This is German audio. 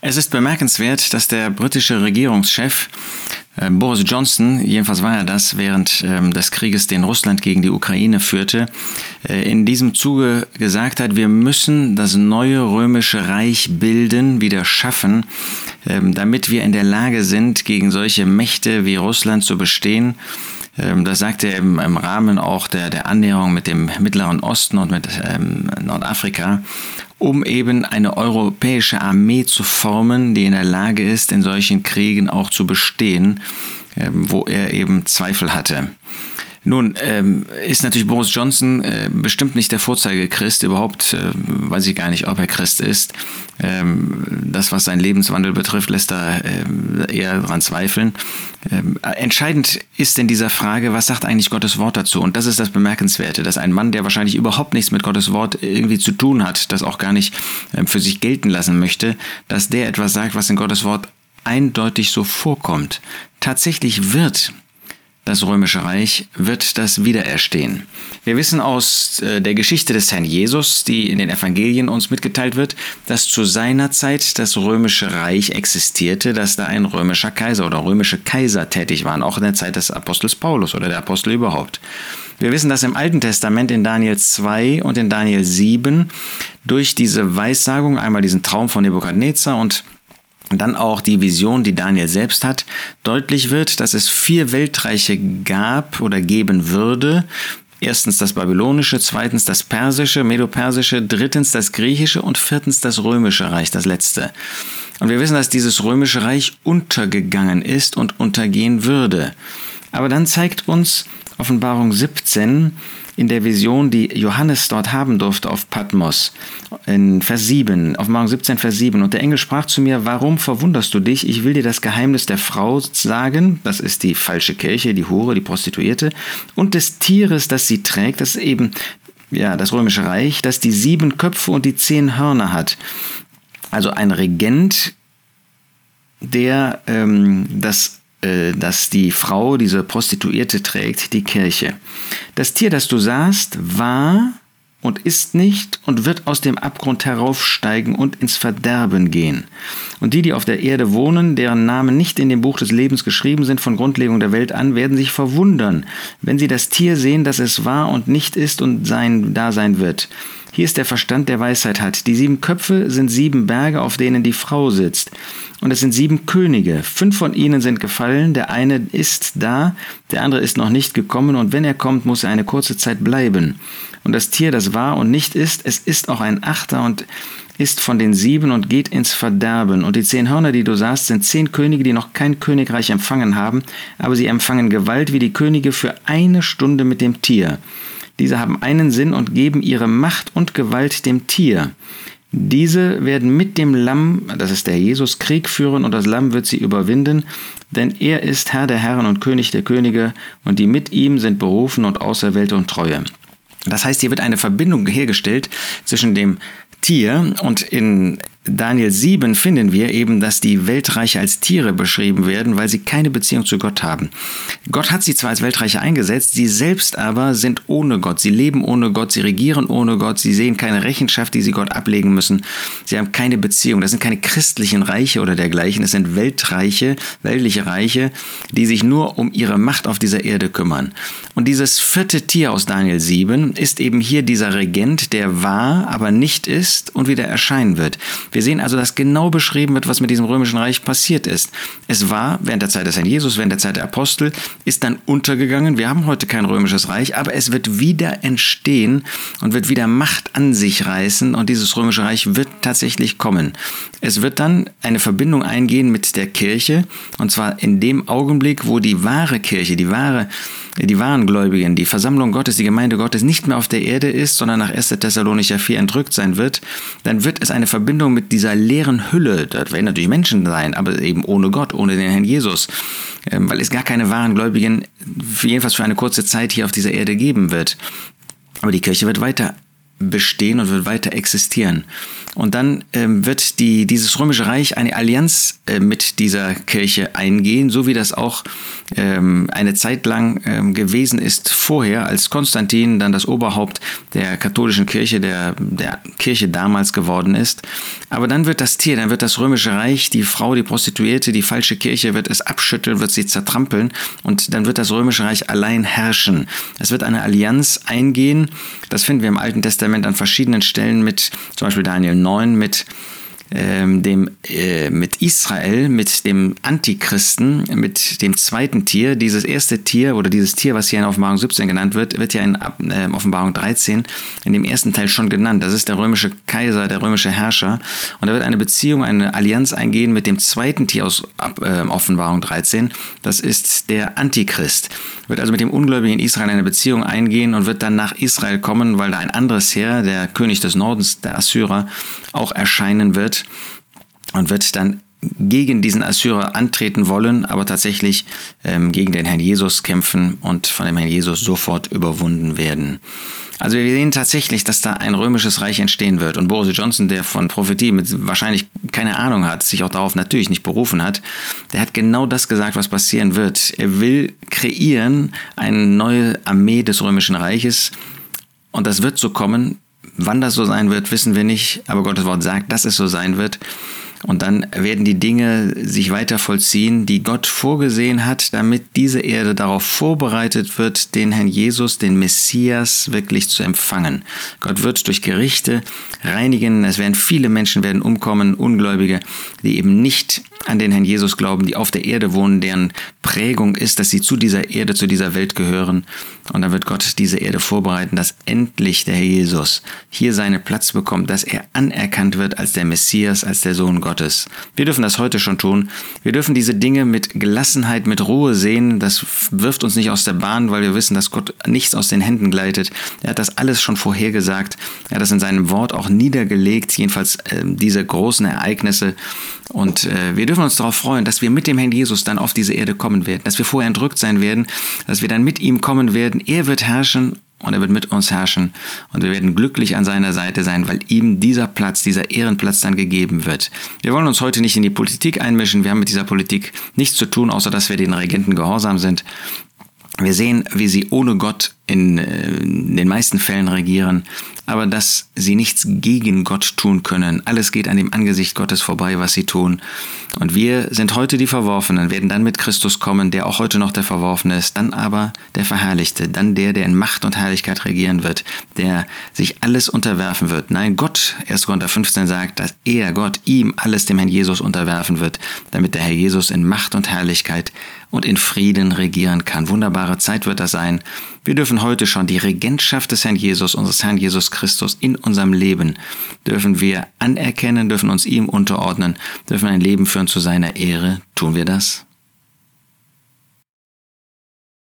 Es ist bemerkenswert, dass der britische Regierungschef äh, Boris Johnson, jedenfalls war er das während ähm, des Krieges, den Russland gegen die Ukraine führte, äh, in diesem Zuge gesagt hat, wir müssen das neue römische Reich bilden, wieder schaffen, ähm, damit wir in der Lage sind, gegen solche Mächte wie Russland zu bestehen. Ähm, das sagte er im, Rahmen auch der, der Annäherung mit dem Mittleren Osten und mit Nordafrika um eben eine europäische Armee zu formen, die in der Lage ist, in solchen Kriegen auch zu bestehen, ähm, wo er eben Zweifel hatte. Nun ähm, ist natürlich Boris Johnson äh, bestimmt nicht der Vorzeigechrist, überhaupt äh, weiß ich gar nicht, ob er Christ ist. Ähm, das, was seinen Lebenswandel betrifft, lässt da äh, eher daran zweifeln. Ähm, entscheidend ist in dieser Frage, was sagt eigentlich Gottes Wort dazu? Und das ist das Bemerkenswerte, dass ein Mann, der wahrscheinlich überhaupt nichts mit Gottes Wort irgendwie zu tun hat, das auch gar nicht ähm, für sich gelten lassen möchte, dass der etwas sagt, was in Gottes Wort eindeutig so vorkommt. Tatsächlich wird das römische Reich, wird das wiedererstehen. Wir wissen aus äh, der Geschichte des Herrn Jesus, die in den Evangelien uns mitgeteilt wird, dass zu seiner Zeit das römische Reich existierte, dass da ein römischer Kaiser oder römische Kaiser tätig waren, auch in der Zeit des Apostels Paulus oder der Apostel überhaupt. Wir wissen, dass im Alten Testament in Daniel 2 und in Daniel 7 durch diese Weissagung, einmal diesen Traum von Nebukadnezar und dann auch die Vision, die Daniel selbst hat, deutlich wird, dass es vier Weltreiche gab oder geben würde. Erstens das babylonische, zweitens das persische, medopersische, drittens das griechische und viertens das römische Reich, das letzte. Und wir wissen, dass dieses römische Reich untergegangen ist und untergehen würde. Aber dann zeigt uns Offenbarung 17, in der Vision, die Johannes dort haben durfte auf Patmos, in Vers 7, auf Morgen 17, Vers 7. Und der Engel sprach zu mir, warum verwunderst du dich? Ich will dir das Geheimnis der Frau sagen, das ist die falsche Kirche, die Hure, die Prostituierte, und des Tieres, das sie trägt, das ist eben ja, das römische Reich, das die sieben Köpfe und die zehn Hörner hat. Also ein Regent, der ähm, das äh, dass die Frau, diese Prostituierte trägt, die Kirche. Das Tier, das du sahst, war und ist nicht und wird aus dem Abgrund heraufsteigen und ins Verderben gehen. Und die, die auf der Erde wohnen, deren Namen nicht in dem Buch des Lebens geschrieben sind von Grundlegung der Welt an, werden sich verwundern, wenn sie das Tier sehen, das es war und nicht ist und sein, da sein wird. Hier ist der Verstand, der Weisheit hat. Die sieben Köpfe sind sieben Berge, auf denen die Frau sitzt. Und es sind sieben Könige. Fünf von ihnen sind gefallen, der eine ist da, der andere ist noch nicht gekommen, und wenn er kommt, muss er eine kurze Zeit bleiben. Und das Tier, das war und nicht ist, es ist auch ein Achter und ist von den sieben und geht ins Verderben. Und die zehn Hörner, die du sahst, sind zehn Könige, die noch kein Königreich empfangen haben, aber sie empfangen Gewalt wie die Könige für eine Stunde mit dem Tier. Diese haben einen Sinn und geben ihre Macht und Gewalt dem Tier. Diese werden mit dem Lamm, das ist der Jesus, Krieg führen und das Lamm wird sie überwinden, denn er ist Herr der Herren und König der Könige und die mit ihm sind berufen und Auserwählte und Treue. Das heißt, hier wird eine Verbindung hergestellt zwischen dem Tier und in Daniel 7 finden wir eben, dass die Weltreiche als Tiere beschrieben werden, weil sie keine Beziehung zu Gott haben. Gott hat sie zwar als Weltreiche eingesetzt, sie selbst aber sind ohne Gott. Sie leben ohne Gott, sie regieren ohne Gott, sie sehen keine Rechenschaft, die sie Gott ablegen müssen. Sie haben keine Beziehung. Das sind keine christlichen Reiche oder dergleichen. Es sind Weltreiche, weltliche Reiche, die sich nur um ihre Macht auf dieser Erde kümmern. Und dieses vierte Tier aus Daniel 7 ist eben hier dieser Regent, der war, aber nicht ist und wieder erscheinen wird. Wir sehen also, dass genau beschrieben wird, was mit diesem römischen Reich passiert ist. Es war während der Zeit des Herrn Jesus, während der Zeit der Apostel, ist dann untergegangen. Wir haben heute kein römisches Reich, aber es wird wieder entstehen und wird wieder Macht an sich reißen und dieses römische Reich wird tatsächlich kommen. Es wird dann eine Verbindung eingehen mit der Kirche und zwar in dem Augenblick, wo die wahre Kirche, die wahre die wahren Gläubigen, die Versammlung Gottes, die Gemeinde Gottes nicht mehr auf der Erde ist, sondern nach 1. Thessalonicher 4 entrückt sein wird, dann wird es eine Verbindung mit dieser leeren Hülle, das werden natürlich Menschen sein, aber eben ohne Gott, ohne den Herrn Jesus, ähm, weil es gar keine wahren Gläubigen, jedenfalls für eine kurze Zeit hier auf dieser Erde geben wird. Aber die Kirche wird weiter bestehen und wird weiter existieren. Und dann ähm, wird die, dieses römische Reich eine Allianz äh, mit dieser Kirche eingehen, so wie das auch ähm, eine Zeit lang ähm, gewesen ist vorher, als Konstantin dann das Oberhaupt der katholischen Kirche, der, der Kirche damals geworden ist. Aber dann wird das Tier, dann wird das römische Reich, die Frau, die Prostituierte, die falsche Kirche wird es abschütteln, wird sie zertrampeln und dann wird das römische Reich allein herrschen. Es wird eine Allianz eingehen. Das finden wir im Alten Testament an verschiedenen Stellen mit, zum Beispiel Daniel 9, mit ähm, dem, äh, mit Israel, mit dem Antichristen, mit dem zweiten Tier. Dieses erste Tier oder dieses Tier, was hier in Offenbarung 17 genannt wird, wird ja in äh, Offenbarung 13 in dem ersten Teil schon genannt. Das ist der römische Kaiser, der römische Herrscher. Und da wird eine Beziehung, eine Allianz eingehen mit dem zweiten Tier aus äh, Offenbarung 13. Das ist der Antichrist. Wird also mit dem Ungläubigen in Israel eine Beziehung eingehen und wird dann nach Israel kommen, weil da ein anderes Heer, der König des Nordens, der Assyrer, auch erscheinen wird und wird dann gegen diesen Assyrer antreten wollen, aber tatsächlich ähm, gegen den Herrn Jesus kämpfen und von dem Herrn Jesus sofort überwunden werden. Also wir sehen tatsächlich, dass da ein römisches Reich entstehen wird. Und Boris Johnson, der von Prophetie mit wahrscheinlich keine Ahnung hat, sich auch darauf natürlich nicht berufen hat, der hat genau das gesagt, was passieren wird. Er will kreieren eine neue Armee des römischen Reiches. Und das wird so kommen, Wann das so sein wird, wissen wir nicht, aber Gottes Wort sagt, dass es so sein wird. Und dann werden die Dinge sich weiter vollziehen, die Gott vorgesehen hat, damit diese Erde darauf vorbereitet wird, den Herrn Jesus, den Messias, wirklich zu empfangen. Gott wird durch Gerichte reinigen. Es werden viele Menschen werden umkommen, Ungläubige, die eben nicht an den Herrn Jesus glauben, die auf der Erde wohnen, deren Prägung ist, dass sie zu dieser Erde, zu dieser Welt gehören. Und dann wird Gott diese Erde vorbereiten, dass endlich der Herr Jesus hier seinen Platz bekommt, dass er anerkannt wird als der Messias, als der Sohn Gottes. Wir dürfen das heute schon tun. Wir dürfen diese Dinge mit Gelassenheit, mit Ruhe sehen. Das wirft uns nicht aus der Bahn, weil wir wissen, dass Gott nichts aus den Händen gleitet. Er hat das alles schon vorhergesagt. Er hat das in seinem Wort auch niedergelegt, jedenfalls äh, diese großen Ereignisse. Und äh, wir dürfen uns darauf freuen, dass wir mit dem Herrn Jesus dann auf diese Erde kommen werden, dass wir vorher entrückt sein werden, dass wir dann mit ihm kommen werden. Er wird herrschen und er wird mit uns herrschen und wir werden glücklich an seiner Seite sein, weil ihm dieser Platz, dieser Ehrenplatz dann gegeben wird. Wir wollen uns heute nicht in die Politik einmischen, wir haben mit dieser Politik nichts zu tun, außer dass wir den Regenten gehorsam sind. Wir sehen, wie sie ohne Gott in, äh, in den meisten Fällen regieren aber dass sie nichts gegen Gott tun können. Alles geht an dem Angesicht Gottes vorbei, was sie tun. Und wir sind heute die Verworfenen, werden dann mit Christus kommen, der auch heute noch der Verworfene ist, dann aber der Verherrlichte, dann der, der in Macht und Herrlichkeit regieren wird, der sich alles unterwerfen wird. Nein, Gott, 1. Korinther 15 sagt, dass er, Gott, ihm alles dem Herrn Jesus unterwerfen wird, damit der Herr Jesus in Macht und Herrlichkeit und in Frieden regieren kann. Wunderbare Zeit wird das sein. Wir dürfen heute schon die Regentschaft des Herrn Jesus, unseres Herrn Jesus Christus in unserem Leben, dürfen wir anerkennen, dürfen uns ihm unterordnen, dürfen ein Leben führen zu seiner Ehre. Tun wir das?